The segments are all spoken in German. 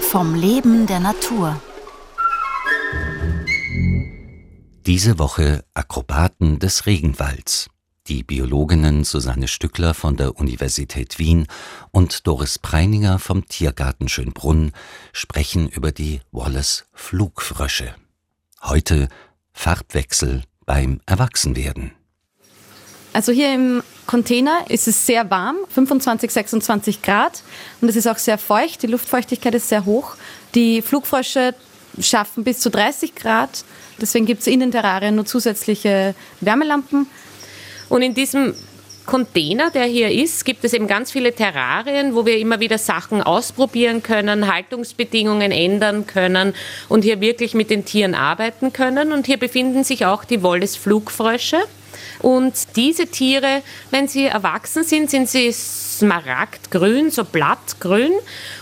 Vom Leben der Natur. Diese Woche Akrobaten des Regenwalds. Die Biologinnen Susanne Stückler von der Universität Wien und Doris Preininger vom Tiergarten Schönbrunn sprechen über die Wallace Flugfrösche. Heute Farbwechsel beim Erwachsenwerden. Also hier im Container ist es sehr warm, 25, 26 Grad und es ist auch sehr feucht, die Luftfeuchtigkeit ist sehr hoch. Die Flugfrösche schaffen bis zu 30 Grad, deswegen gibt es in den Terrarien nur zusätzliche Wärmelampen. Und in diesem Container, der hier ist, gibt es eben ganz viele Terrarien, wo wir immer wieder Sachen ausprobieren können, Haltungsbedingungen ändern können und hier wirklich mit den Tieren arbeiten können. Und hier befinden sich auch die Wollesflugfrösche. Und diese Tiere, wenn sie erwachsen sind, sind sie smaragdgrün, so blattgrün.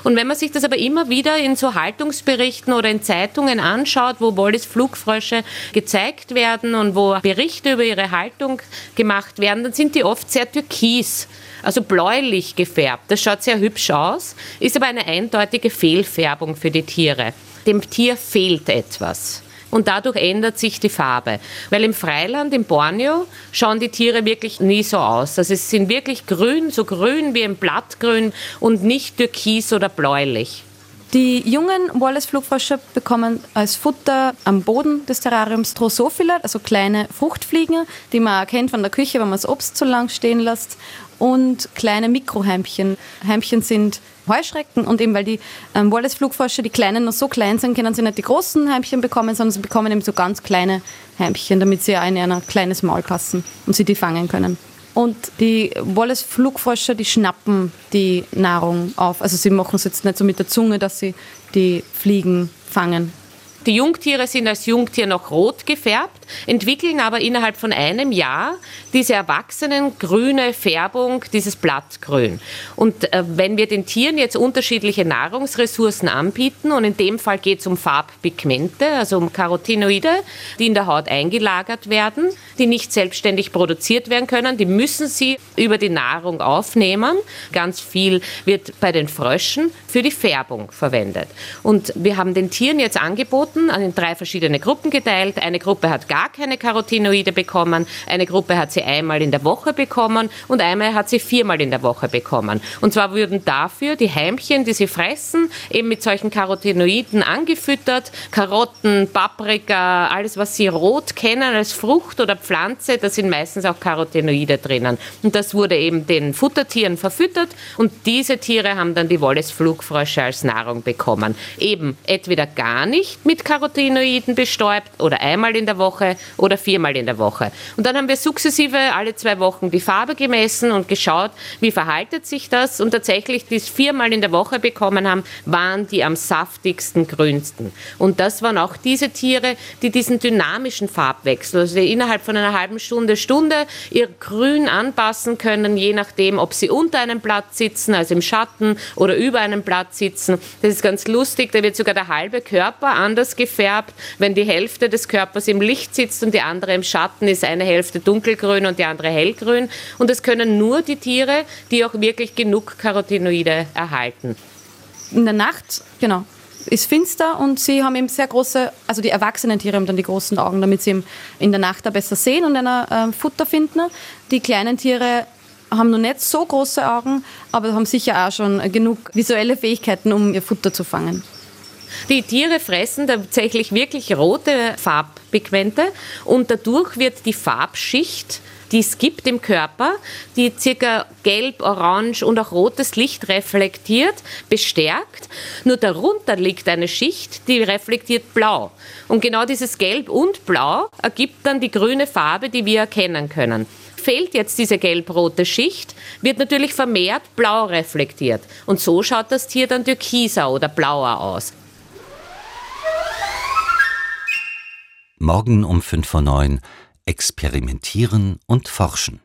Und wenn man sich das aber immer wieder in so Haltungsberichten oder in Zeitungen anschaut, wo Wallis-Flugfrösche gezeigt werden und wo Berichte über ihre Haltung gemacht werden, dann sind die oft sehr türkis also bläulich gefärbt. Das schaut sehr hübsch aus, ist aber eine eindeutige Fehlfärbung für die Tiere. Dem Tier fehlt etwas und dadurch ändert sich die Farbe. Weil im Freiland, im Borneo, schauen die Tiere wirklich nie so aus. Also es sind wirklich grün, so grün wie ein Blattgrün und nicht türkis oder bläulich. Die jungen Wallace-Flugfrösche bekommen als Futter am Boden des Terrariums Drosophila, also kleine Fruchtfliegen, die man erkennt von der Küche, wenn man das Obst zu lang stehen lässt, und kleine Mikroheimchen. Heimchen sind Heuschrecken und eben weil die ähm, Wallace-Flugforscher, die Kleinen noch so klein sind, können sie nicht die großen Heimchen bekommen, sondern sie bekommen eben so ganz kleine Heimchen, damit sie in ein kleines Maul passen und sie die fangen können. Und die Wallace-Flugforscher, die schnappen die Nahrung auf. Also sie machen es jetzt nicht so mit der Zunge, dass sie die Fliegen fangen, die Jungtiere sind als Jungtier noch rot gefärbt, entwickeln aber innerhalb von einem Jahr diese erwachsenen grüne Färbung, dieses Blattgrün. Und äh, wenn wir den Tieren jetzt unterschiedliche Nahrungsressourcen anbieten, und in dem Fall geht es um Farbpigmente, also um Carotinoide, die in der Haut eingelagert werden, die nicht selbstständig produziert werden können, die müssen sie über die Nahrung aufnehmen. Ganz viel wird bei den Fröschen für die Färbung verwendet. Und wir haben den Tieren jetzt angeboten, Also in drei verschiedene Gruppen geteilt. Eine Gruppe hat gar keine Carotinoide bekommen, eine Gruppe hat sie einmal in der Woche bekommen und einmal hat sie viermal in der Woche bekommen. Und zwar wurden dafür die Heimchen, die sie fressen, eben mit solchen Carotinoiden angefüttert. Karotten, Paprika, alles, was sie rot kennen als Frucht oder Pflanze, da sind meistens auch Carotinoide drinnen. Und das wurde eben den Futtertieren verfüttert und diese Tiere haben dann die Wollesflugfrösche als Nahrung bekommen. Eben entweder gar nicht mit Carotinoiden bestäubt oder einmal in der Woche oder viermal in der Woche. Und dann haben wir sukzessive alle zwei Wochen die Farbe gemessen und geschaut, wie verhaltet sich das. Und tatsächlich, die es viermal in der Woche bekommen haben, waren die am saftigsten, grünsten. Und das waren auch diese Tiere, die diesen dynamischen Farbwechsel, also innerhalb von einer halben Stunde, Stunde, ihr Grün anpassen können, je nachdem, ob sie unter einem Blatt sitzen, also im Schatten, oder über einem Blatt sitzen. Das ist ganz lustig, da wird sogar der halbe Körper anders gefärbt. Wenn die Hälfte des Körpers im Licht sitzt und die andere im Schatten, ist eine Hälfte dunkelgrün und die andere hellgrün. Und das können nur die Tiere, die auch wirklich genug Carotinoide erhalten. In der Nacht, genau, ist finster und sie haben eben sehr große, also die erwachsenen Tiere haben dann die großen Augen, damit sie in der Nacht da besser sehen und ein äh, Futter finden. Die kleinen Tiere haben noch nicht so große Augen, aber haben sicher auch schon genug visuelle Fähigkeiten, um ihr Futter zu fangen. Die Tiere fressen tatsächlich wirklich rote Farbpigmente und dadurch wird die Farbschicht die es gibt im Körper, die circa gelb, orange und auch rotes Licht reflektiert, bestärkt. Nur darunter liegt eine Schicht, die reflektiert blau. Und genau dieses Gelb und Blau ergibt dann die grüne Farbe, die wir erkennen können fehlt jetzt diese gelb-rote Schicht, wird natürlich vermehrt blau reflektiert. Und so schaut das Tier dann türkiser oder blauer aus. Morgen um 5 vor 9 experimentieren und forschen.